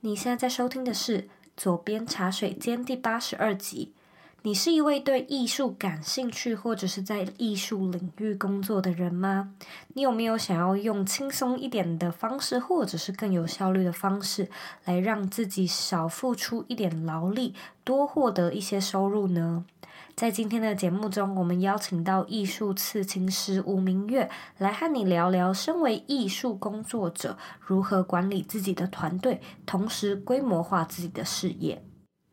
你现在在收听的是《左边茶水间》第八十二集。你是一位对艺术感兴趣，或者是在艺术领域工作的人吗？你有没有想要用轻松一点的方式，或者是更有效率的方式，来让自己少付出一点劳力，多获得一些收入呢？在今天的节目中，我们邀请到艺术刺青师吴明月来和你聊聊，身为艺术工作者如何管理自己的团队，同时规模化自己的事业。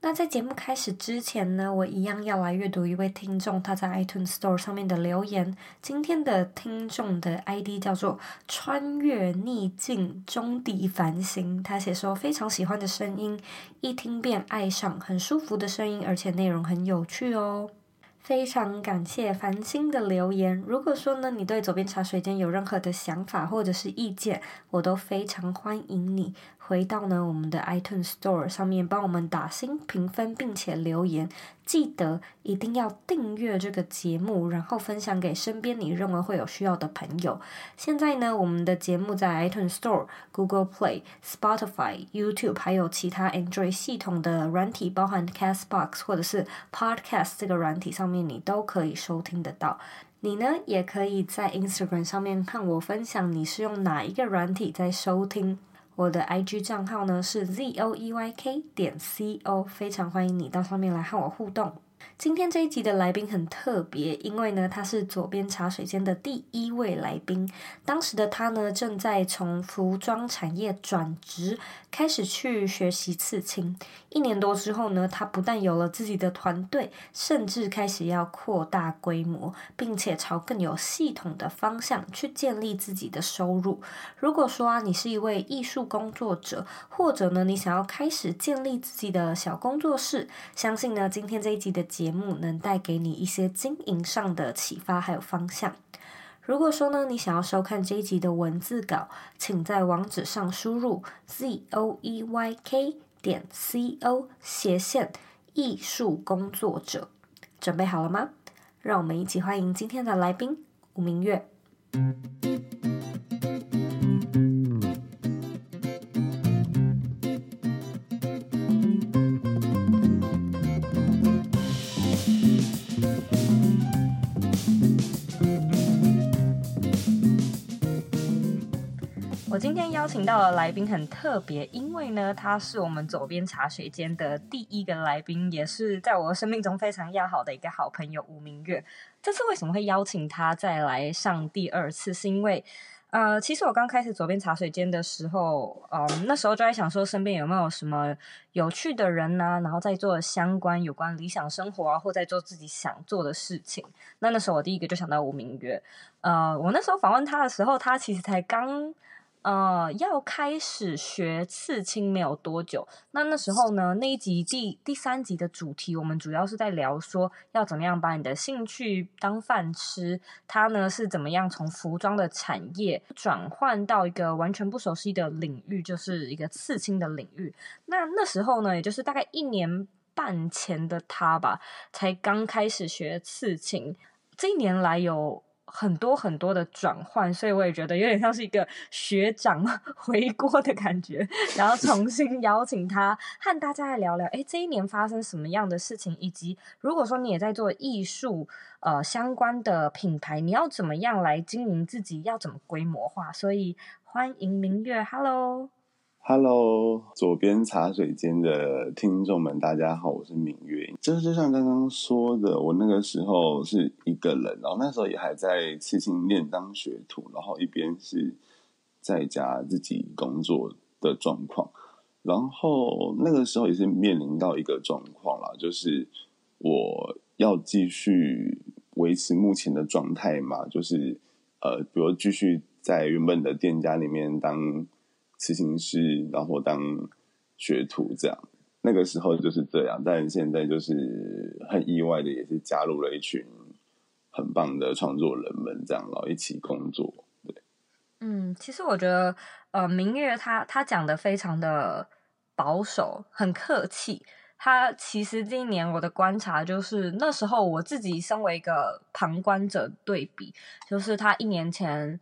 那在节目开始之前呢，我一样要来阅读一位听众他在 iTunes Store 上面的留言。今天的听众的 ID 叫做“穿越逆境中底繁星”，他写说非常喜欢的声音，一听便爱上，很舒服的声音，而且内容很有趣哦。非常感谢繁星的留言。如果说呢，你对左边茶水间有任何的想法或者是意见，我都非常欢迎你。回到呢，我们的 iTunes Store 上面帮我们打新评分，并且留言。记得一定要订阅这个节目，然后分享给身边你认为会有需要的朋友。现在呢，我们的节目在 iTunes Store、Google Play、Spotify、YouTube，还有其他 Android 系统的软体，包含 Castbox 或者是 Podcast 这个软体上面，你都可以收听得到。你呢，也可以在 Instagram 上面看我分享你是用哪一个软体在收听。我的 IG 账号呢是 zoeyk 点 co，非常欢迎你到上面来和我互动。今天这一集的来宾很特别，因为呢，他是左边茶水间的第一位来宾。当时的他呢，正在从服装产业转职，开始去学习刺青。一年多之后呢，他不但有了自己的团队，甚至开始要扩大规模，并且朝更有系统的方向去建立自己的收入。如果说啊，你是一位艺术工作者，或者呢，你想要开始建立自己的小工作室，相信呢，今天这一集的节节目能带给你一些经营上的启发，还有方向。如果说呢，你想要收看这一集的文字稿，请在网址上输入 z o e y k 点 c o 斜线艺术工作者。准备好了吗？让我们一起欢迎今天的来宾吴明月。我今天邀请到的来宾很特别，因为呢，他是我们左边茶水间的第一个来宾，也是在我生命中非常要好的一个好朋友吴明月。这次为什么会邀请他再来上第二次？是因为，呃，其实我刚开始左边茶水间的时候，嗯、呃，那时候就在想说，身边有没有什么有趣的人呢、然后在做相关有关理想生活啊，或在做自己想做的事情。那那时候我第一个就想到吴明月。呃，我那时候访问他的时候，他其实才刚。呃，要开始学刺青没有多久，那那时候呢，那一集第第三集的主题，我们主要是在聊说要怎么样把你的兴趣当饭吃。他呢是怎么样从服装的产业转换到一个完全不熟悉的领域，就是一个刺青的领域。那那时候呢，也就是大概一年半前的他吧，才刚开始学刺青。这一年来有。很多很多的转换，所以我也觉得有点像是一个学长 回锅的感觉，然后重新邀请他和大家来聊聊，哎，这一年发生什么样的事情，以及如果说你也在做艺术呃相关的品牌，你要怎么样来经营自己，要怎么规模化？所以欢迎明月，Hello。Hello，佐编茶水间的听众们，大家好，我是明月。就是就像刚刚说的，我那个时候是一个人，然后那时候也还在刺青店当学徒，然后一边是在家自己工作的状况。然后那个时候也是面临到一个状况啦，就是我要继续维持目前的状态嘛，就是呃，比如继续在原本的店家里面当。刺青师，然后当学徒这样，那个时候就是这样。但现在就是很意外的，也是加入了一群很棒的创作人们，这样然后一起工作。对，嗯，其实我觉得，呃，明月他他讲的非常的保守，很客气。他其实今年我的观察就是，那时候我自己身为一个旁观者对比，就是他一年前。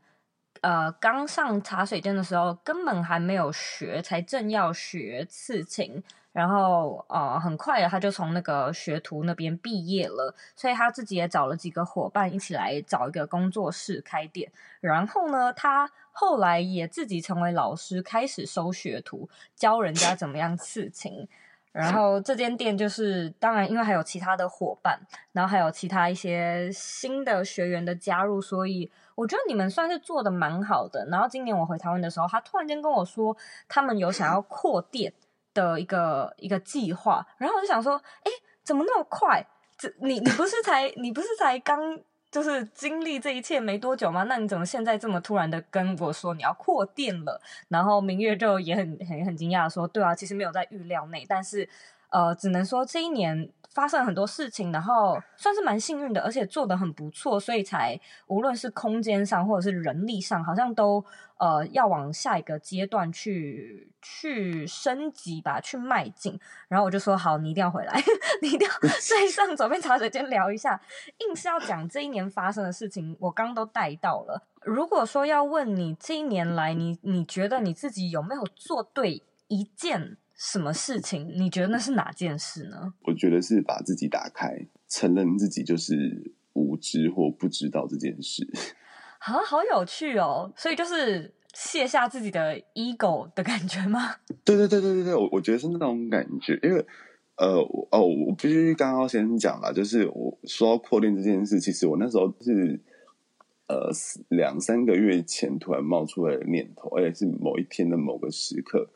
呃刚上茶水间的时候，根本还没有学，才正要学刺青。然后呃，很快的他就从那个学徒那边毕业了，所以他自己也找了几个伙伴一起来找一个工作室开店。然后呢，他后来也自己成为老师，开始收学徒，教人家怎么样刺青。然后这间店就是，当然因为还有其他的伙伴，然后还有其他一些新的学员的加入，所以我觉得你们算是做的蛮好的。然后今年我回台湾的时候，他突然间跟我说，他们有想要扩店。的一个一个计划，然后我就想说，哎，怎么那么快？这你你不是才你不是才刚就是经历这一切没多久吗？那你怎么现在这么突然的跟我说你要扩店了？然后明月就也很很很惊讶说，对啊，其实没有在预料内，但是呃，只能说这一年。发生了很多事情，然后算是蛮幸运的，而且做得很不错，所以才无论是空间上或者是人力上，好像都呃要往下一个阶段去去升级吧，去迈进。然后我就说好，你一定要回来，你一定要 再上左边茶水间聊一下，硬是要讲这一年发生的事情，我刚都带到了。如果说要问你这一年来，你你觉得你自己有没有做对一件？什么事情？你觉得那是哪件事呢？我觉得是把自己打开，承认自己就是无知或不知道这件事。啊，好有趣哦！所以就是卸下自己的 ego 的感觉吗？对对对对对对，我我觉得是那种感觉。因为呃，哦，我必须刚刚先讲了，就是我说到扩店这件事，其实我那时候是呃两三个月前突然冒出来的念头，而且是某一天的某个时刻。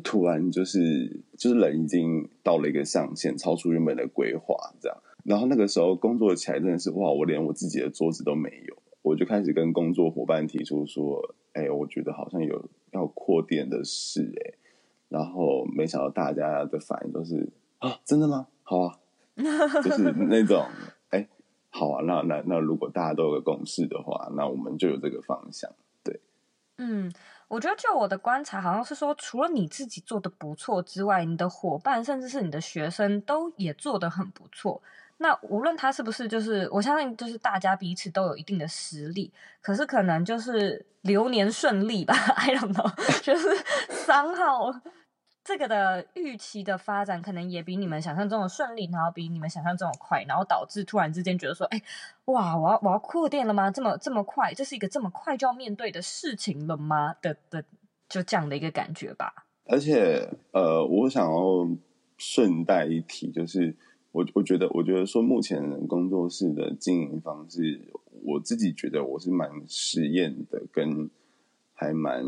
突然就是就是人已经到了一个上限，超出原本的规划，这样。然后那个时候工作起来真的是哇，我连我自己的桌子都没有，我就开始跟工作伙伴提出说，哎，我觉得好像有要扩店的事，哎。然后没想到大家的反应都是啊，真的吗？好啊，就是那种哎，好啊，那那那如果大家都有个共识的话，那我们就有这个方向，对，嗯。我觉得，就我的观察，好像是说，除了你自己做的不错之外，你的伙伴甚至是你的学生都也做得很不错。那无论他是不是，就是我相信，就是大家彼此都有一定的实力，可是可能就是流年顺利吧，I don't know，就是三号。这个的预期的发展可能也比你们想象中的顺利，然后比你们想象中的快，然后导致突然之间觉得说，哎，哇，我要我要扩店了吗？这么这么快，这是一个这么快就要面对的事情了吗？的的，就这样的一个感觉吧。而且，呃，我想要顺带一提，就是我我觉得，我觉得说目前工作室的经营方式，我自己觉得我是蛮实验的，跟。还蛮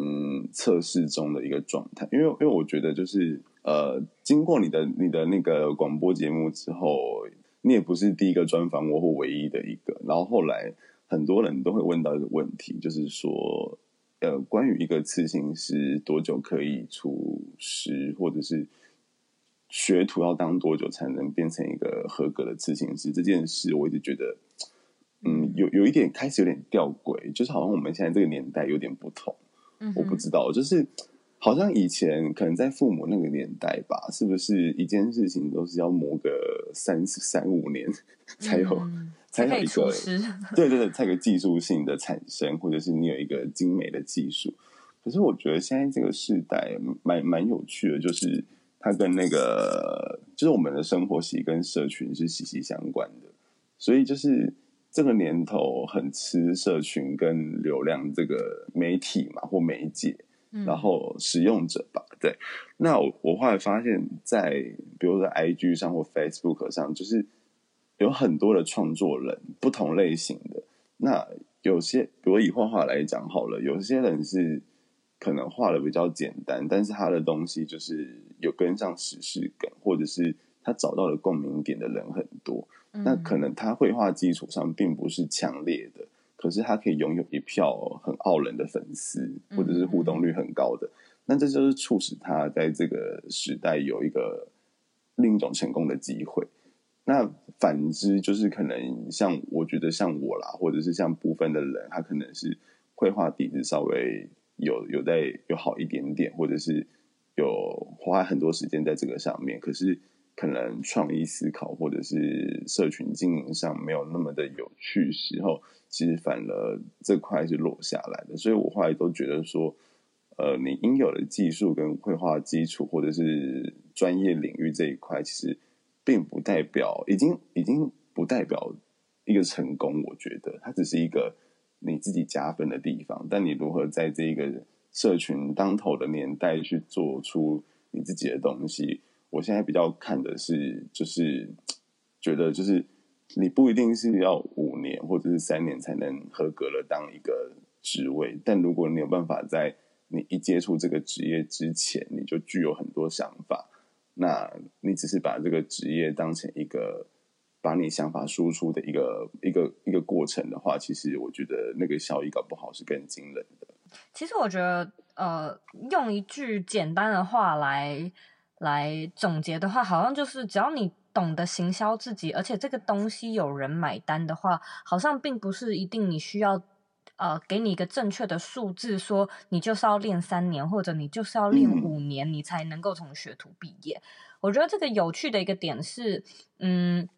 测试中的一个状态，因为因为我觉得就是呃，经过你的你的那个广播节目之后，你也不是第一个专访我或唯一的一个，然后后来很多人都会问到一个问题，就是说呃，关于一个刺青师多久可以出师，或者是学徒要当多久才能变成一个合格的刺青师这件事，我一直觉得。嗯，有有一点开始有点吊诡，就是好像我们现在这个年代有点不同。嗯，我不知道，就是好像以前可能在父母那个年代吧，是不是一件事情都是要磨个三三五年才有、嗯、才有一个对对对，才有个技术性的产生，或者是你有一个精美的技术。可是我觉得现在这个时代蛮蛮有趣的，就是它跟那个就是我们的生活习跟社群是息息相关的，所以就是。这个年头很吃社群跟流量这个媒体嘛，或媒介，然后使用者吧，对。那我我后来发现，在比如说 IG 上或 Facebook 上，就是有很多的创作人，不同类型的。那有些，比如以画画来讲好了，有些人是可能画的比较简单，但是他的东西就是有跟上时事感，或者是他找到了共鸣点的人很多。那可能他绘画基础上并不是强烈的，可是他可以拥有一票很傲人的粉丝，或者是互动率很高的。那这就是促使他在这个时代有一个另一种成功的机会。那反之，就是可能像我觉得像我啦，或者是像部分的人，他可能是绘画底子稍微有有在有好一点点，或者是有花很多时间在这个上面，可是。可能创意思考或者是社群经营上没有那么的有趣时候，其实反而这块是落下来的。所以我后来都觉得说，呃，你应有的技术跟绘画基础或者是专业领域这一块，其实并不代表已经已经不代表一个成功。我觉得它只是一个你自己加分的地方，但你如何在这一个社群当头的年代去做出你自己的东西？我现在比较看的是，就是觉得，就是你不一定是要五年或者是三年才能合格了当一个职位，但如果你有办法在你一接触这个职业之前，你就具有很多想法，那你只是把这个职业当成一个把你想法输出的一个一个一个过程的话，其实我觉得那个效益搞不好是更惊人的。其实我觉得，呃，用一句简单的话来。来总结的话，好像就是只要你懂得行销自己，而且这个东西有人买单的话，好像并不是一定你需要，呃，给你一个正确的数字，说你就是要练三年，或者你就是要练五年，你才能够从学徒毕业。嗯。我觉得这个有趣的一个点是，嗯。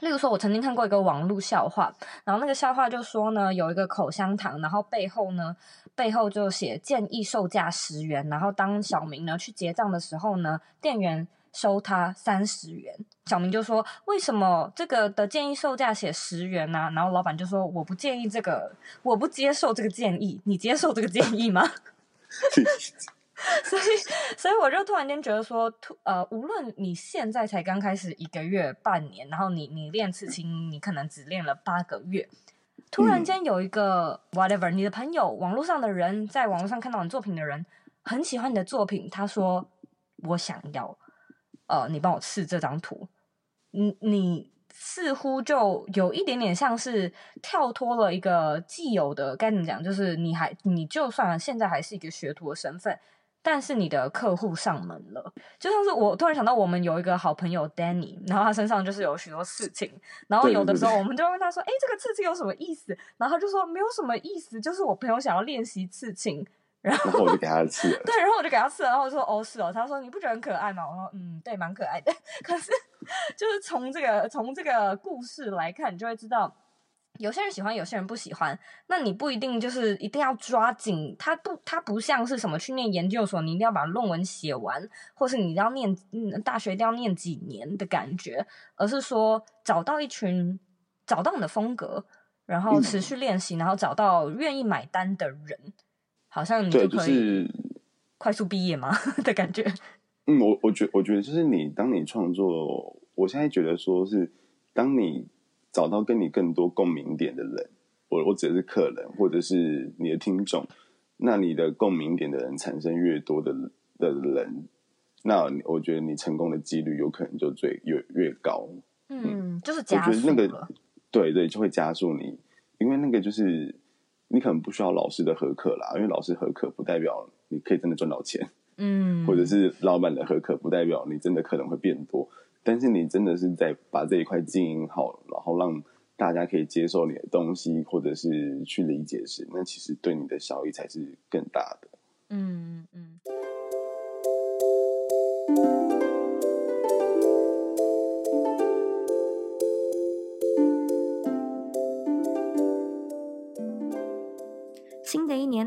例如说，我曾经看过一个网络笑话，然后那个笑话就说呢，有一个口香糖，然后背后呢，背后就写建议售价十元，然后当小明呢去结账的时候呢，店员收他三十元，小明就说：“为什么这个的建议售价写十元呢？”然后老板就说：“我不建议这个，我不接受这个建议，你接受这个建议吗？” 所以，所以我就突然间觉得说，突呃，无论你现在才刚开始一个月、半年，然后你你练刺青，你可能只练了八个月，突然间有一个 whatever，你的朋友、网络上的人，在网络上看到你作品的人，很喜欢你的作品，他说我想要，呃，你帮我刺这张图，你你似乎就有一点点像是跳脱了一个既有的该怎么讲，就是你还你就算现在还是一个学徒的身份。但是你的客户上门了，就像是我突然想到，我们有一个好朋友 Danny，然后他身上就是有许多刺青，然后有的时候我们就会问他说：“哎，这个刺青有什么意思？”然后他就说：“没有什么意思，就是我朋友想要练习刺青。”然后，我就给他刺了。对，然后我就给他刺了，然后我就说：“哦，是哦。”他说：“你不觉得很可爱吗？”我说：“嗯，对，蛮可爱的。”可是，就是从这个从这个故事来看，你就会知道。有些人喜欢，有些人不喜欢。那你不一定就是一定要抓紧。它不，它不像是什么去念研究所，你一定要把论文写完，或是你要念嗯大学一定要念几年的感觉，而是说找到一群，找到你的风格，然后持续练习，嗯、然后找到愿意买单的人，好像你就可以快速毕业吗 的感觉？嗯，我我觉我觉得就是你当你创作，我现在觉得说是当你。找到跟你更多共鸣点的人，我我指的是客人或者是你的听众，那你的共鸣点的人产生越多的的人，那我觉得你成功的几率有可能就最越越高。嗯，嗯就是加速。我觉得那个对对，就会加速你，因为那个就是你可能不需要老师的合客啦，因为老师合客不代表你可以真的赚到钱。嗯，或者是老板的合客不代表你真的可能会变多。但是你真的是在把这一块经营好，然后让大家可以接受你的东西，或者是去理解时，那其实对你的效益才是更大的。嗯嗯。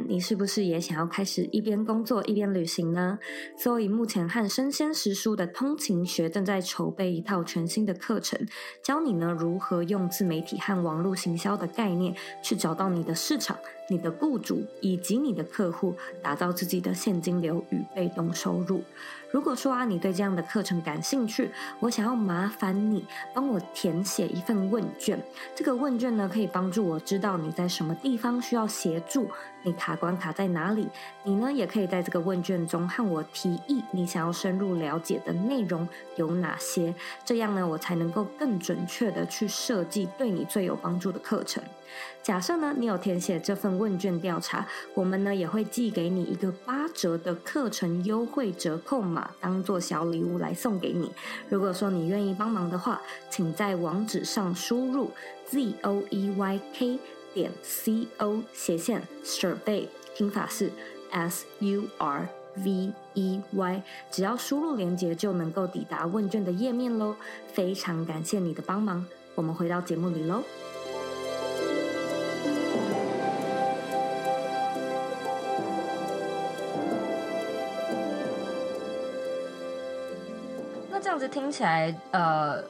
你是不是也想要开始一边工作一边旅行呢？所以目前和生鲜食书的通勤学正在筹备一套全新的课程，教你呢如何用自媒体和网络行销的概念，去找到你的市场、你的雇主以及你的客户，打造自己的现金流与被动收入。如果说啊，你对这样的课程感兴趣，我想要麻烦你帮我填写一份问卷。这个问卷呢，可以帮助我知道你在什么地方需要协助，你卡关卡在哪里。你呢，也可以在这个问卷中和我提议你想要深入了解的内容有哪些。这样呢，我才能够更准确地去设计对你最有帮助的课程。假设呢，你有填写这份问卷调查，我们呢也会寄给你一个八折的课程优惠折扣码，当做小礼物来送给你。如果说你愿意帮忙的话，请在网址上输入 z o e y k 点 c o 斜线 survey，拼法是 s u r V E Y，只要输入链接就能够抵达问卷的页面喽。非常感谢你的帮忙，我们回到节目里喽。子听起来，呃，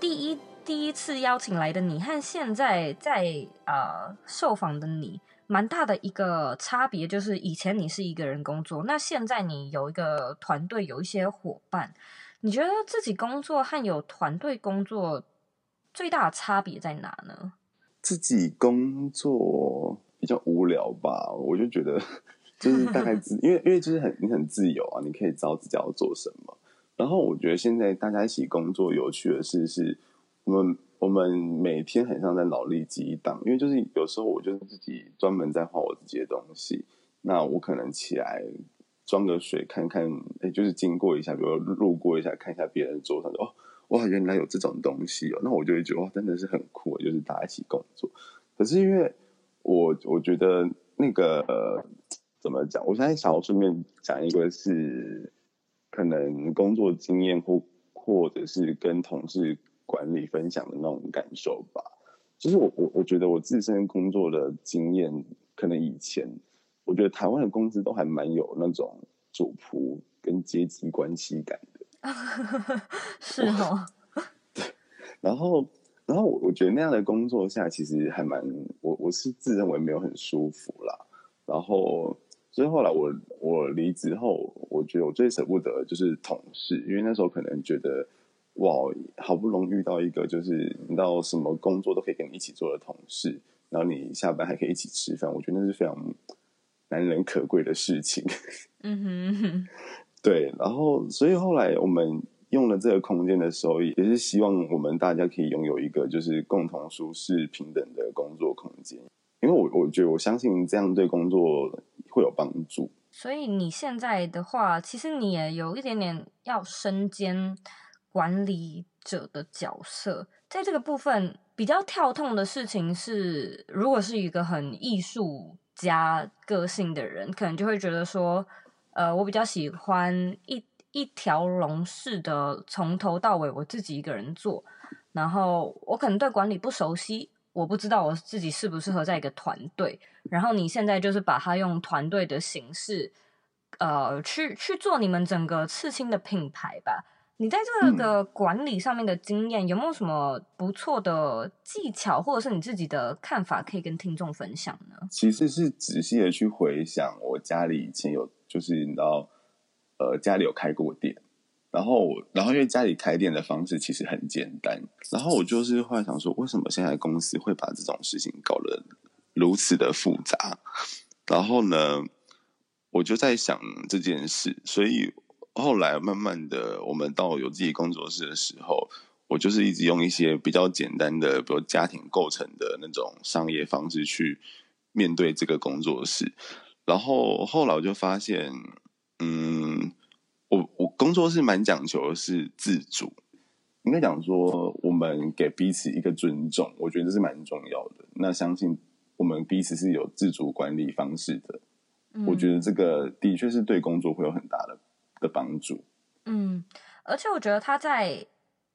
第一第一次邀请来的你和现在在呃受访的你。蛮大的一个差别就是，以前你是一个人工作，那现在你有一个团队，有一些伙伴。你觉得自己工作和有团队工作最大的差别在哪呢？自己工作比较无聊吧，我就觉得 就是大概自，因为因为就是很你很自由啊，你可以知道自己要做什么。然后我觉得现在大家一起工作有趣的事是，我们。我们每天很像在脑力激荡，因为就是有时候我就是自己专门在画我自己的东西，那我可能起来装个水看看，哎，就是经过一下，比如路过一下看一下别人桌上，哦，哇，原来有这种东西哦，那我就会觉得哇，真的是很酷，就是大家一起工作。可是因为我我觉得那个，怎么讲？我现在想要顺便讲一个是可能工作经验或或者是跟同事。管理分享的那种感受吧，就是我我我觉得我自身工作的经验，可能以前我觉得台湾的公司都还蛮有那种主仆跟阶级关系感的，是哦，对，然后然后我我觉得那样的工作下其实还蛮我我是自认为没有很舒服啦，然后所以后来我我离职后，我觉得我最舍不得的就是同事，因为那时候可能觉得。哇，好不容易遇到一个就是你到什么工作都可以跟你一起做的同事，然后你下班还可以一起吃饭，我觉得那是非常难能可贵的事情。嗯哼，对。然后，所以后来我们用了这个空间的时候，也是希望我们大家可以拥有一个就是共同舒适平等的工作空间，因为我我觉得我相信这样对工作会有帮助。所以你现在的话，其实你也有一点点要身兼。管理者的角色，在这个部分比较跳痛的事情是，如果是一个很艺术家个性的人，可能就会觉得说，呃，我比较喜欢一一条龙式的，从头到尾我自己一个人做，然后我可能对管理不熟悉，我不知道我自己适不适合在一个团队。然后你现在就是把它用团队的形式，呃，去去做你们整个刺青的品牌吧。你在这个管理上面的经验，嗯、有没有什么不错的技巧，或者是你自己的看法，可以跟听众分享呢？其实是仔细的去回想，我家里以前有，就是你知道，呃，家里有开过店，然后，然后因为家里开店的方式其实很简单，然后我就是后来想说，为什么现在公司会把这种事情搞得如此的复杂？然后呢，我就在想这件事，所以。后来慢慢的，我们到有自己工作室的时候，我就是一直用一些比较简单的，比如家庭构成的那种商业方式去面对这个工作室。然后后来我就发现，嗯，工作是蛮讲求的是自主，应该讲说我们给彼此一个尊重，我觉得这是蛮重要的。那相信我们彼此是有自主管理方式的，嗯，我觉得这个的确是对工作会有很大的。的帮助，嗯，而且我觉得他在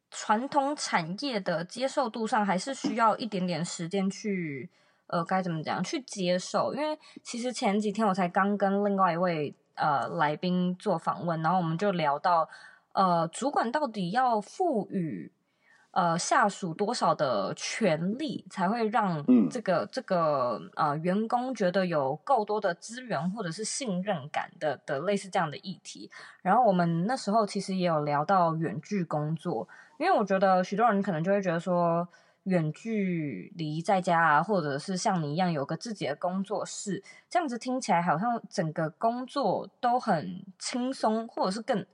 传统产业的接受度上，还是需要一点点时间去，呃，该怎么讲，去接受。因为其实前几天我才刚跟另外一位呃来宾做访问，然后我们就聊到，呃，主管到底要赋予。呃，下属多少的权利才会让这个、嗯、这个呃员工觉得有够多的资源或者是信任感的的类似这样的议题。然后我们那时候其实也有聊到远距工作，因为我觉得许多人可能就会觉得说，远距离在家啊，或者是像你一样有个自己的工作室，这样子听起来好像整个工作都很轻松，或者是更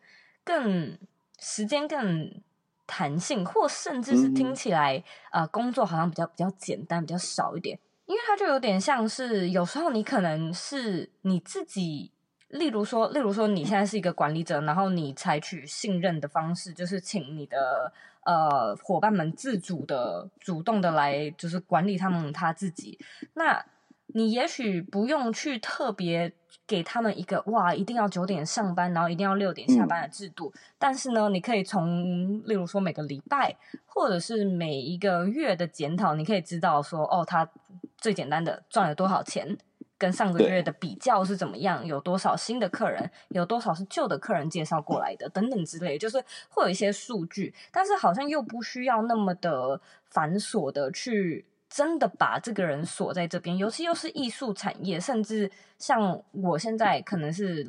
更时间更。弹性，或甚至是听起来，嗯、呃，工作好像比较比较简单，比较少一点，因为它就有点像是有时候你可能是你自己，例如说，例如说你现在是一个管理者，然后你采取信任的方式，就是请你的呃伙伴们自主的、主动的来，就是管理他们他自己。那你也许不用去特别给他们一个哇，一定要九点上班，然后一定要六点下班的制度。嗯、但是呢，你可以从例如说每个礼拜，或者是每一个月的检讨，你可以知道说，哦，他最简单的赚了多少钱，跟上个月的比较是怎么样，有多少新的客人，有多少是旧的客人介绍过来的，等等之类，就是会有一些数据，但是好像又不需要那么的繁琐的去。真的把这个人锁在这边，尤其又是艺术产业，甚至像我现在可能是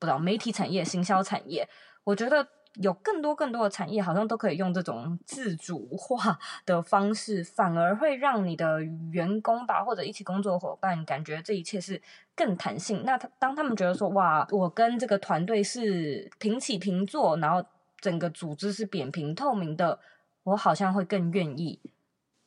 不知道媒体产业、行销产业，我觉得有更多更多的产业好像都可以用这种自主化 的方式，反而会让你的员工吧或者一起工作伙伴感觉这一切是更弹性。那他当他们觉得说哇，我跟这个团队是平起平坐，然后整个组织是扁平透明的，我好像会更愿意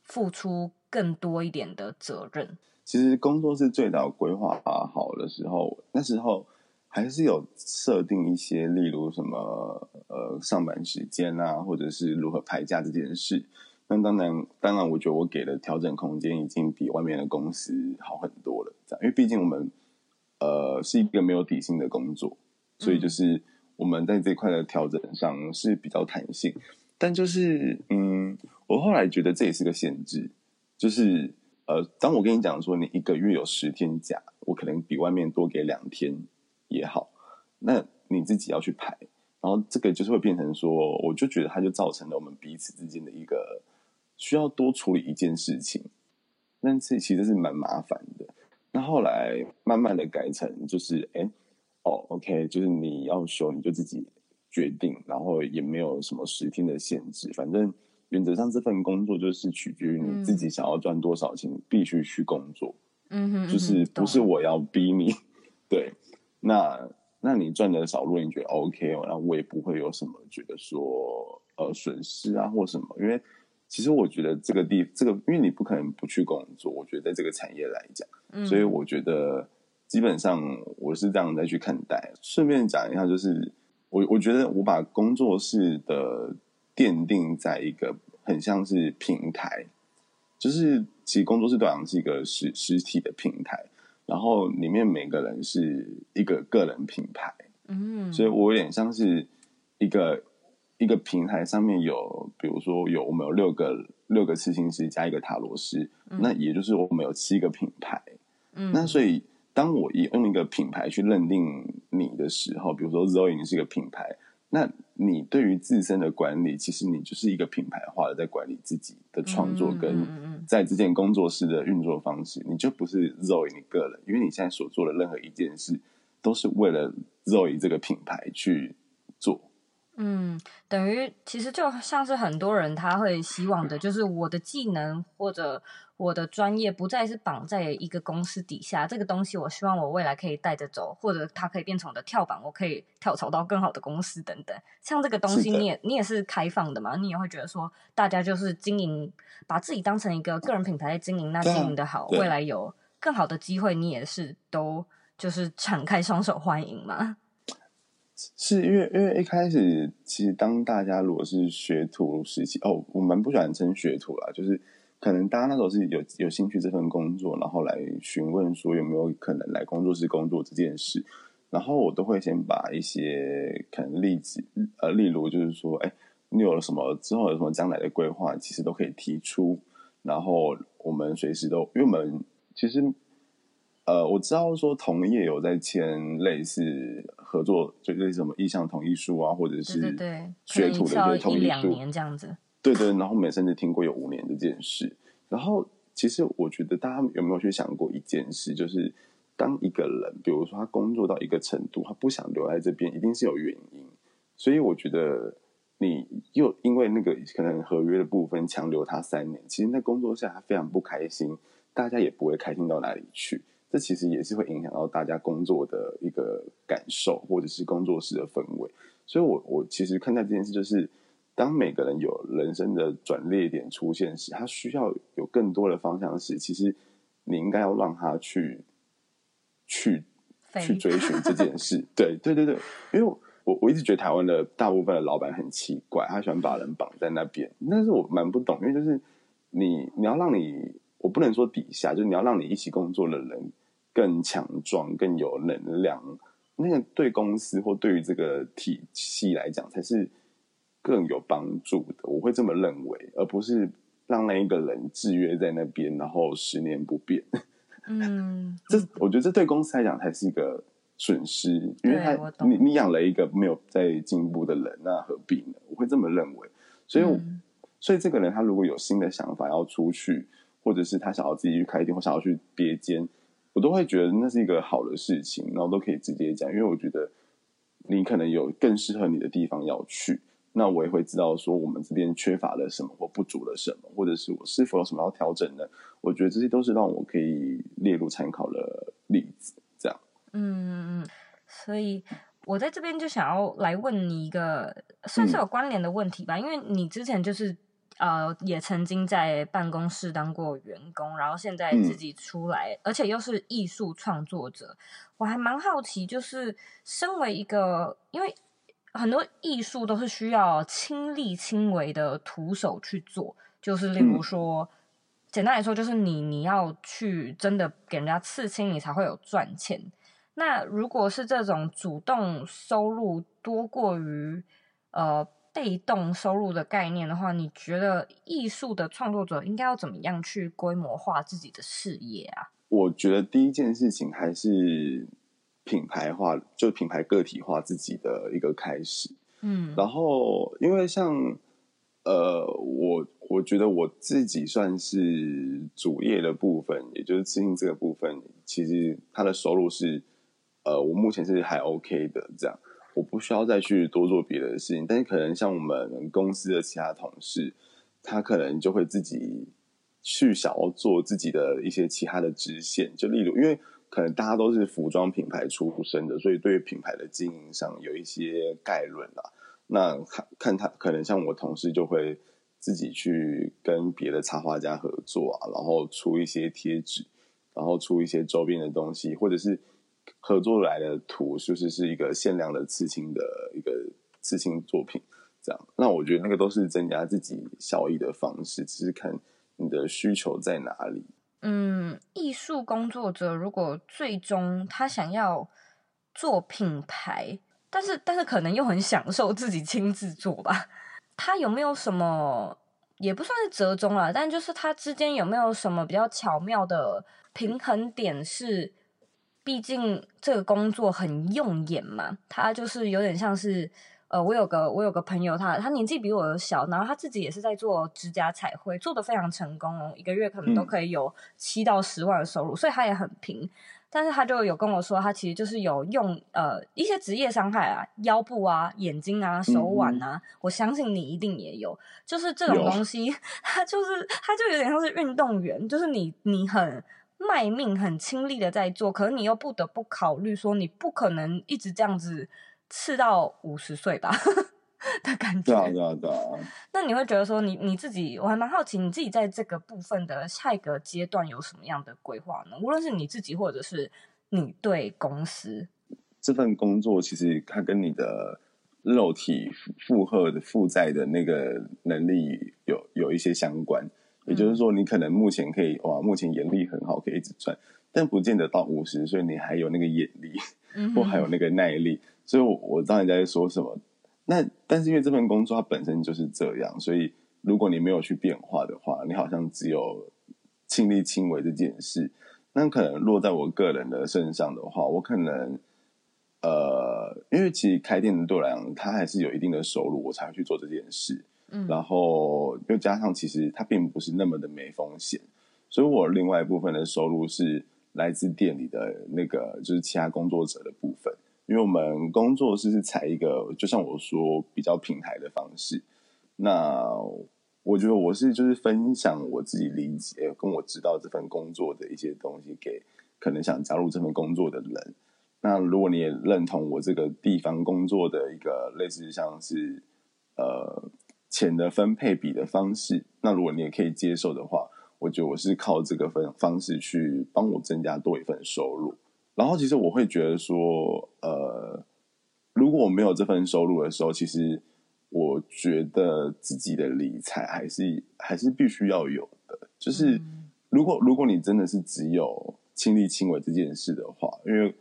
付出。更多一点的责任。其实工作是最早规划好的时候，那时候还是有设定一些，例如什么呃上班时间啊，或者是如何排假这件事。那当然，当然，我觉得我给的调整空间已经比外面的公司好很多了。这样，因为毕竟我们呃是一个没有底薪的工作，所以就是我们在这块的调整上是比较弹性。但就是嗯，我后来觉得这也是个限制。就是呃，当我跟你讲说你一个月有十天假，我可能比外面多给两天也好，那你自己要去排，然后这个就是会变成说，我就觉得它就造成了我们彼此之间的一个需要多处理一件事情，但是其实是蛮麻烦的。那后来慢慢的改成就是，哎，哦，OK，就是你要修你就自己决定，然后也没有什么时天的限制，反正。原则上，这份工作就是取决于你自己想要赚多少钱，嗯、必须去工作。嗯哼，就是不是我要逼你。嗯、对，那那你赚的少，如果你觉得 OK，那我也不会有什么觉得说呃损失啊或什么。因为其实我觉得这个地这个，因为你不可能不去工作。我觉得在这个产业来讲，嗯、所以我觉得基本上我是这样再去看待。顺便讲一下，就是我我觉得我把工作室的。奠定在一个很像是平台，就是其实工作室对我是一个实实体的平台，然后里面每个人是一个个人品牌，嗯，所以我有点像是一个一个平台上面有，比如说有我们有六个六个刺青师加一个塔罗师，嗯、那也就是我们有七个品牌，嗯，那所以当我以用一个品牌去认定你的时候，比如说 Zoe 你是一个品牌。那你对于自身的管理，其实你就是一个品牌化的在管理自己的创作，跟在这件工作室的运作方式，你就不是 Zoe 你个人，因为你现在所做的任何一件事，都是为了 Zoe 这个品牌去做。嗯，等于其实就像是很多人他会希望的，就是我的技能或者我的专业不再是绑在一个公司底下，这个东西我希望我未来可以带着走，或者它可以变成我的跳板，我可以跳槽到更好的公司等等。像这个东西，你也你也是开放的嘛？你也会觉得说，大家就是经营，把自己当成一个个人品牌在经营，那经营的好，未来有更好的机会，你也是都就是敞开双手欢迎嘛？是因为因为一开始，其实当大家如果是学徒时期，哦，我蛮不喜欢称学徒啦，就是可能大家那时候是有有兴趣这份工作，然后来询问说有没有可能来工作室工作这件事，然后我都会先把一些可能例子，呃，例如就是说，哎，你有了什么之后有什么将来的规划，其实都可以提出，然后我们随时都，因为我们其实。呃，我知道说同业有在签类似合作，就类似什么意向同意书啊，或者是学徒的一个同意书，两年这样子。对对，然后我们甚至听过有五年这件事。然后，其实我觉得大家有没有去想过一件事，就是当一个人，比如说他工作到一个程度，他不想留在这边，一定是有原因。所以我觉得你又因为那个可能合约的部分强留他三年，其实那工作下他非常不开心，大家也不会开心到哪里去。这其实也是会影响到大家工作的一个感受，或者是工作室的氛围。所以我，我我其实看待这件事，就是当每个人有人生的转捩点出现时，他需要有更多的方向时，其实你应该要让他去去去追寻这件事。对对对对，因为我我一直觉得台湾的大部分的老板很奇怪，他喜欢把人绑在那边，但是我蛮不懂，因为就是你你要让你。我不能说底下，就是你要让你一起工作的人更强壮、更有能量，那个对公司或对于这个体系来讲才是更有帮助的。我会这么认为，而不是让那一个人制约在那边，然后十年不变。嗯，这我觉得这对公司来讲才是一个损失，因为他你你养了一个没有在进步的人，那何必呢？我会这么认为。所以，嗯、所以这个人他如果有新的想法要出去，或者是他想要自己去开店，或想要去别间，我都会觉得那是一个好的事情，然后都可以直接讲，因为我觉得你可能有更适合你的地方要去，那我也会知道说我们这边缺乏了什么或不足了什么，或者是我是否有什么要调整的。我觉得这些都是让我可以列入参考的例子。这样，嗯，所以。我在这边就想要来问你一个算是有关联的问题吧，嗯、因为你之前就是呃也曾经在办公室当过员工，然后现在自己出来，嗯、而且又是艺术创作者，我还蛮好奇，就是身为一个，因为很多艺术都是需要亲力亲为的徒手去做，就是例如说，嗯、简单来说，就是你你要去真的给人家刺青，你才会有赚钱。那如果是这种主动收入多过于呃被动收入的概念的话，你觉得艺术的创作者应该要怎么样去规模化自己的事业啊？我觉得第一件事情还是品牌化，就品牌个体化自己的一个开始。嗯，然后因为像呃，我我觉得我自己算是主业的部分，也就是刺青这个部分，其实它的收入是。呃，我目前是还 OK 的，这样我不需要再去多做别的事情。但是可能像我们公司的其他同事，他可能就会自己去想要做自己的一些其他的支线。就例如，因为可能大家都是服装品牌出身的，所以对品牌的经营上有一些概论啦。那看看他，可能像我同事就会自己去跟别的插画家合作啊，然后出一些贴纸，然后出一些周边的东西，或者是。合作来的图就是是一个限量的刺青的一个刺青作品，这样。那我觉得那个都是增加自己效益的方式，只是看你的需求在哪里。嗯，艺术工作者如果最终他想要做品牌，但是但是可能又很享受自己亲自做吧，他有没有什么也不算是折中了，但就是他之间有没有什么比较巧妙的平衡点是？毕竟这个工作很用眼嘛，他就是有点像是，呃，我有个我有个朋友他，他他年纪比我小，然后他自己也是在做指甲彩绘，做的非常成功哦，一个月可能都可以有七到十万的收入，嗯、所以他也很拼。但是他就有跟我说，他其实就是有用呃一些职业伤害啊，腰部啊、眼睛啊、手腕啊，嗯、我相信你一定也有，就是这种东西，他就是他就有点像是运动员，就是你你很。卖命很亲力的在做，可是你又不得不考虑说，你不可能一直这样子吃到五十岁吧的感觉。对啊，对啊，对啊。那你会觉得说你，你你自己，我还蛮好奇，你自己在这个部分的下一个阶段有什么样的规划呢？无论是你自己，或者是你对公司这份工作，其实它跟你的肉体负荷的负债的那个能力有有一些相关。也就是说，你可能目前可以哇，目前眼力很好，可以一直赚，但不见得到五十岁你还有那个眼力，或还有那个耐力。所以我，我我知道你在说什么。那但是因为这份工作它本身就是这样，所以如果你没有去变化的话，你好像只有亲力亲为这件事。那可能落在我个人的身上的话，我可能呃，因为其实开店的对我来讲，它还是有一定的收入，我才会去做这件事。然后又加上，其实它并不是那么的没风险，所以我另外一部分的收入是来自店里的那个，就是其他工作者的部分。因为我们工作室是采一个，就像我说比较平台的方式。那我觉得我是就是分享我自己理解跟我知道这份工作的一些东西给可能想加入这份工作的人。那如果你也认同我这个地方工作的一个类似像是呃。钱的分配比的方式，那如果你也可以接受的话，我觉得我是靠这个分方式去帮我增加多一份收入。然后，其实我会觉得说，呃，如果我没有这份收入的时候，其实我觉得自己的理财还是还是必须要有的。就是如果如果你真的是只有亲力亲为这件事的话，因为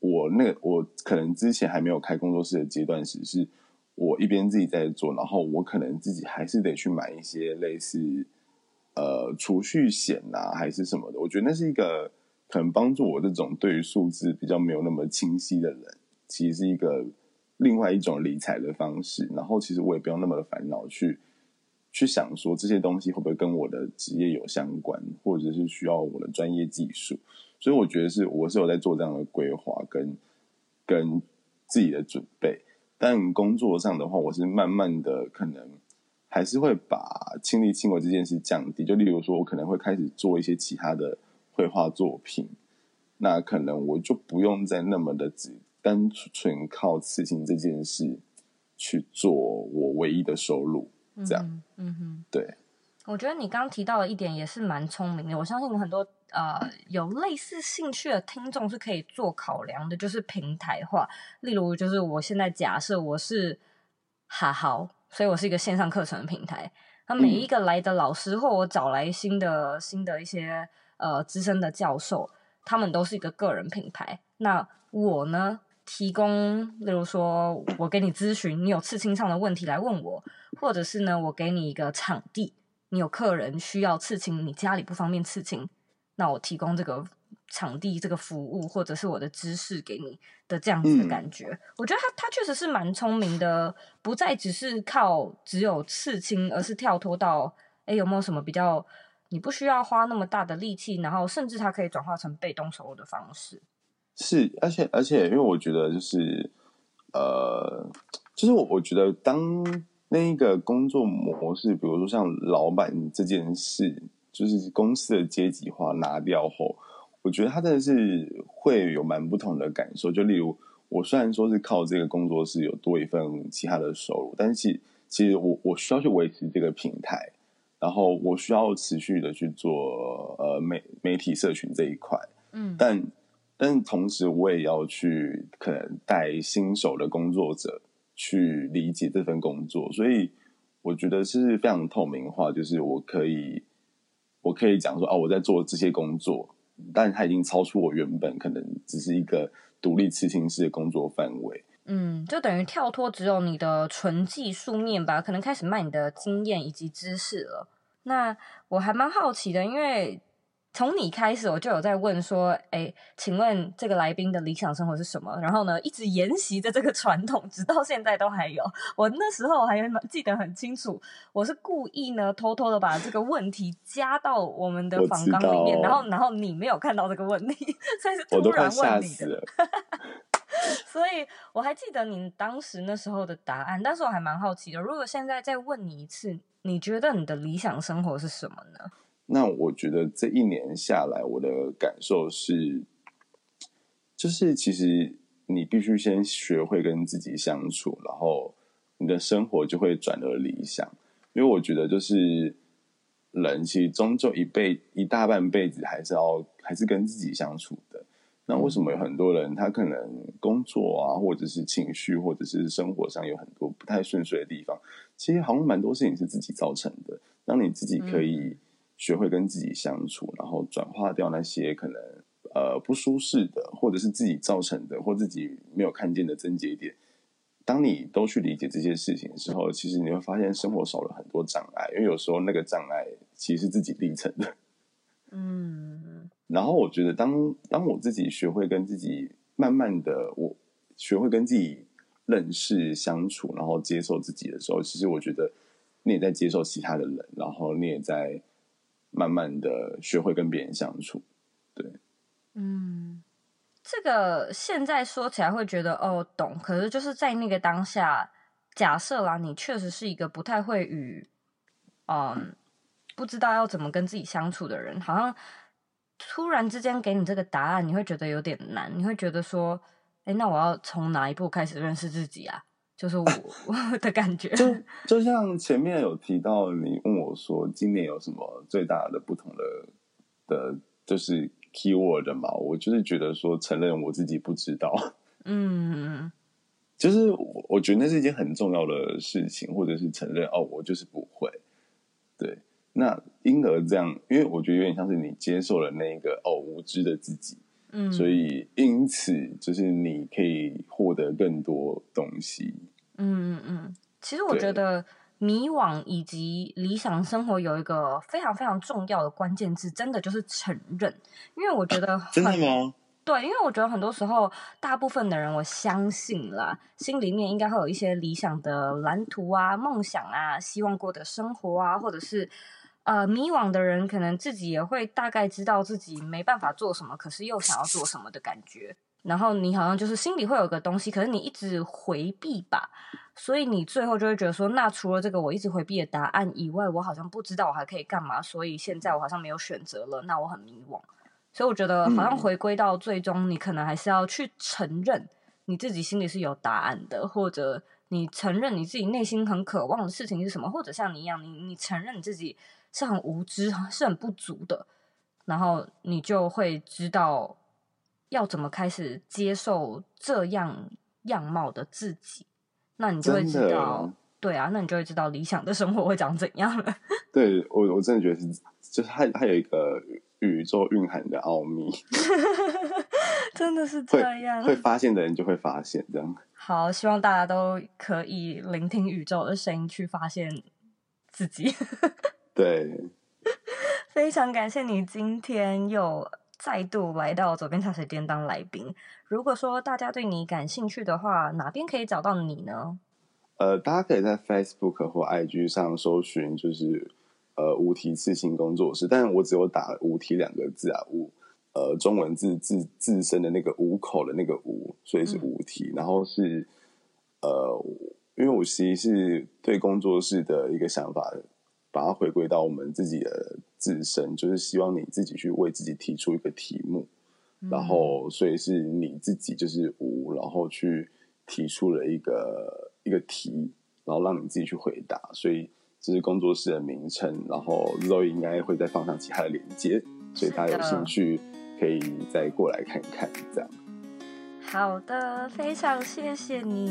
我那个我可能之前还没有开工作室的阶段时，是我一边自己在做，然后我可能自己还是得去买一些类似呃储蓄险啊，还是什么的。我觉得那是一个可能帮助我这种对于数字比较没有那么清晰的人，其实是一个另外一种理财的方式。然后其实我也不用那么的烦恼去。去想说这些东西会不会跟我的职业有相关，或者是需要我的专业技术，所以我觉得是我是有在做这样的规划跟跟自己的准备。但工作上的话，我是慢慢的可能还是会把亲力亲为这件事降低。就例如说，我可能会开始做一些其他的绘画作品，那可能我就不用再那么的只单纯靠刺青这件事去做我唯一的收入。这样，嗯，嗯哼，对，我觉得你刚刚提到的一点也是蛮聪明的。我相信很多呃有类似兴趣的听众是可以做考量的，就是平台化。例如，就是我现在假设我是哈豪，所以我是一个线上课程的平台。那每一个来的老师，或我找来新的新的一些呃资深的教授，他们都是一个个人品牌。那我呢？提供，例如说，我给你咨询，你有刺青上的问题来问我，或者是呢，我给你一个场地，你有客人需要刺青，你家里不方便刺青，那我提供这个场地这个服务，或者是我的知识给你的这样子的感觉，嗯、我觉得他他确实是蛮聪明的，不再只是靠只有刺青，而是跳脱到，哎，有没有什么比较你不需要花那么大的力气，然后甚至它可以转化成被动收入的方式。是，而且而且，因为我觉得就是，呃，就是我我觉得当那一个工作模式，比如说像老板这件事，就是公司的阶级化拿掉后，我觉得他真的是会有蛮不同的感受。就例如，我虽然说是靠这个工作室有多一份其他的收入，但是其其实我我需要去维持这个平台，然后我需要持续的去做呃媒媒体社群这一块，嗯，但。但同时，我也要去可能带新手的工作者去理解这份工作，所以我觉得是非常透明化。就是我可以，我可以讲说啊，我在做这些工作，但它已经超出我原本可能只是一个独立刺青师的工作范围。嗯，就等于跳脱只有你的纯技术面吧，可能开始卖你的经验以及知识了。那我还蛮好奇的，因为。从你开始，我就有在问说，哎，请问这个来宾的理想生活是什么？然后呢，一直沿袭着这个传统，直到现在都还有。我那时候还记得很清楚，我是故意呢，偷偷的把这个问题加到我们的访纲里面，然后，然后你没有看到这个问题，所以是突然问你的。所以我还记得你当时那时候的答案，但是我还蛮好奇的，如果现在再问你一次，你觉得你的理想生活是什么呢？那我觉得这一年下来，我的感受是，就是其实你必须先学会跟自己相处，然后你的生活就会转而理想。因为我觉得，就是人其实终究一辈一大半辈子还是要还是跟自己相处的。那为什么有很多人他可能工作啊，或者是情绪，或者是生活上有很多不太顺遂的地方？其实好像蛮多事情是自己造成的。当你自己可以、嗯。学会跟自己相处，然后转化掉那些可能呃不舒适的，或者是自己造成的，或自己没有看见的症结点。当你都去理解这些事情的时候，其实你会发现生活少了很多障碍，因为有时候那个障碍其实是自己立成的。嗯。然后我觉得当，当当我自己学会跟自己慢慢的，我学会跟自己认识相处，然后接受自己的时候，其实我觉得你也在接受其他的人，然后你也在。慢慢的学会跟别人相处，对，嗯，这个现在说起来会觉得哦懂，可是就是在那个当下，假设啦，你确实是一个不太会与，嗯，不知道要怎么跟自己相处的人，好像突然之间给你这个答案，你会觉得有点难，你会觉得说，哎，那我要从哪一步开始认识自己啊？就是我的感觉，就 就像前面有提到，你问我说今年有什么最大的不同的的，就是 keyword 嘛？我就是觉得说承认我自己不知道，嗯，就是我我觉得那是一件很重要的事情，或者是承认哦，我就是不会。对，那因而这样，因为我觉得有点像是你接受了那个哦无知的自己，嗯，所以因此就是你可以获得更多东西。嗯嗯嗯，其实我觉得迷惘以及理想生活有一个非常非常重要的关键字，真的就是承认。因为我觉得真的吗？对，因为我觉得很多时候，大部分的人，我相信啦，心里面应该会有一些理想的蓝图啊、梦想啊、希望过的生活啊，或者是呃迷惘的人，可能自己也会大概知道自己没办法做什么，可是又想要做什么的感觉。然后你好像就是心里会有个东西，可是你一直回避吧，所以你最后就会觉得说，那除了这个我一直回避的答案以外，我好像不知道我还可以干嘛，所以现在我好像没有选择了，那我很迷惘。所以我觉得，好像回归到最终，你可能还是要去承认你自己心里是有答案的，或者你承认你自己内心很渴望的事情是什么，或者像你一样，你你承认你自己是很无知、是很不足的，然后你就会知道要怎么开始接受这样样貌的自己，那你就会知道，对啊，那你就会知道理想的生活会长怎样了。对，我，我真的觉得是，就是它它有一个。宇宙蕴含的奥秘，真的是这样。会发现的人就会发现，这样。好，希望大家都可以聆听宇宙的声音，去发现自己。对，非常感谢你今天又再度来到左边茶水间当来宾。如果说大家对你感兴趣的话，哪边可以找到你呢？呃，大家可以在 Facebook 或 IG 上搜寻，就是。呃，无题刺青工作室，但是我只有打“无题”两个字啊，无呃中文字自自身的那个五口的那个无，所以是无题。嗯、然后是呃，因为我其实是对工作室的一个想法，把它回归到我们自己的自身，就是希望你自己去为自己提出一个题目，嗯、然后所以是你自己就是无，然后去提出了一个一个题，然后让你自己去回答，所以。这是工作室的名称，然后 Zoe 应该会再放上其他的链接，所以大家有兴趣可以再过来看看。这样，好的，非常谢谢你。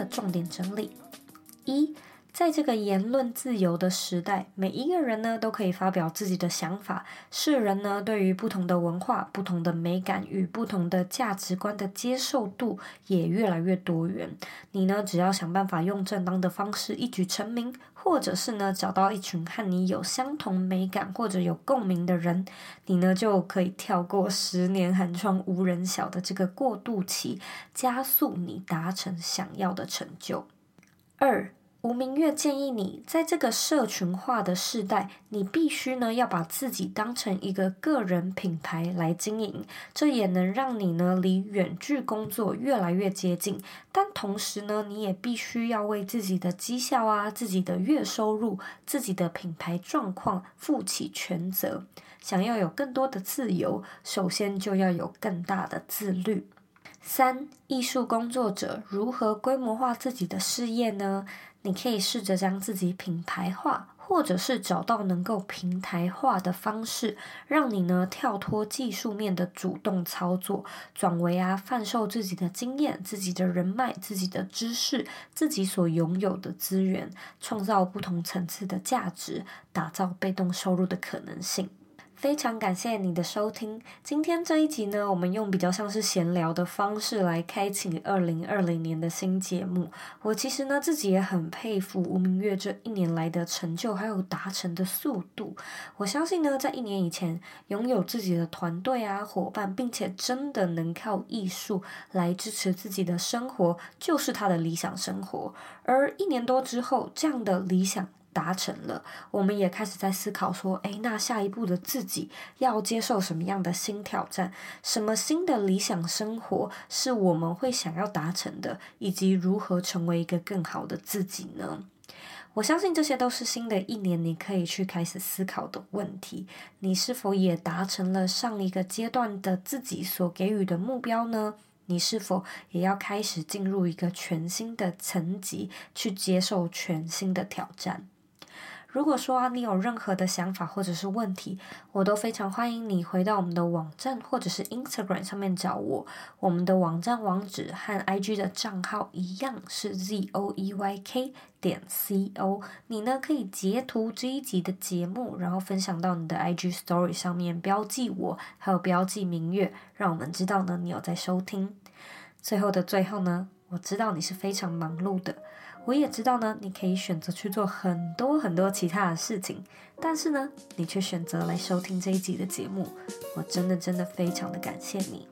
的重点整理一。在这个言论自由的时代，每一个人呢都可以发表自己的想法。世人呢对于不同的文化、不同的美感与不同的价值观的接受度也越来越多元。你呢只要想办法用正当的方式一举成名，或者是呢找到一群和你有相同美感或者有共鸣的人，你呢就可以跳过十年寒窗无人晓的这个过渡期，加速你达成想要的成就。二。吴明月建议你，在这个社群化的时代，你必须呢要把自己当成一个个人品牌来经营，这也能让你呢离远距工作越来越接近。但同时呢，你也必须要为自己的绩效啊、自己的月收入、自己的品牌状况负起全责。想要有更多的自由，首先就要有更大的自律。三、艺术工作者如何规模化自己的事业呢？你可以试着将自己品牌化，或者是找到能够平台化的方式，让你呢跳脱技术面的主动操作，转为啊贩售自己的经验、自己的人脉、自己的知识、自己所拥有的资源，创造不同层次的价值，打造被动收入的可能性。非常感谢你的收听。今天这一集呢，我们用比较像是闲聊的方式来开启二零二零年的新节目。我其实呢自己也很佩服吴明月这一年来的成就，还有达成的速度。我相信呢，在一年以前拥有自己的团队啊伙伴，并且真的能靠艺术来支持自己的生活，就是他的理想生活。而一年多之后，这样的理想。达成了，我们也开始在思考说，诶，那下一步的自己要接受什么样的新挑战？什么新的理想生活是我们会想要达成的？以及如何成为一个更好的自己呢？我相信这些都是新的一年你可以去开始思考的问题。你是否也达成了上一个阶段的自己所给予的目标呢？你是否也要开始进入一个全新的层级，去接受全新的挑战？如果说，你有任何的想法或者是问题，我都非常欢迎你回到我们的网站或者是 Instagram 上面找我。我们的网站网址和 IG 的账号一样是 z o e y k 点 c o。你呢可以截图这一集的节目，然后分享到你的 IG Story 上面，标记我，还有标记明月，让我们知道呢你有在收听。最后的最后呢，我知道你是非常忙碌的。我也知道呢，你可以选择去做很多很多其他的事情，但是呢，你却选择来收听这一集的节目，我真的真的非常的感谢你。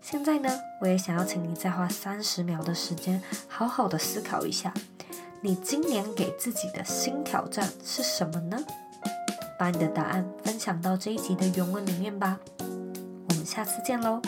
现在呢，我也想要请你再花三十秒的时间，好好的思考一下，你今年给自己的新挑战是什么呢？把你的答案分享到这一集的原文里面吧。我们下次见喽。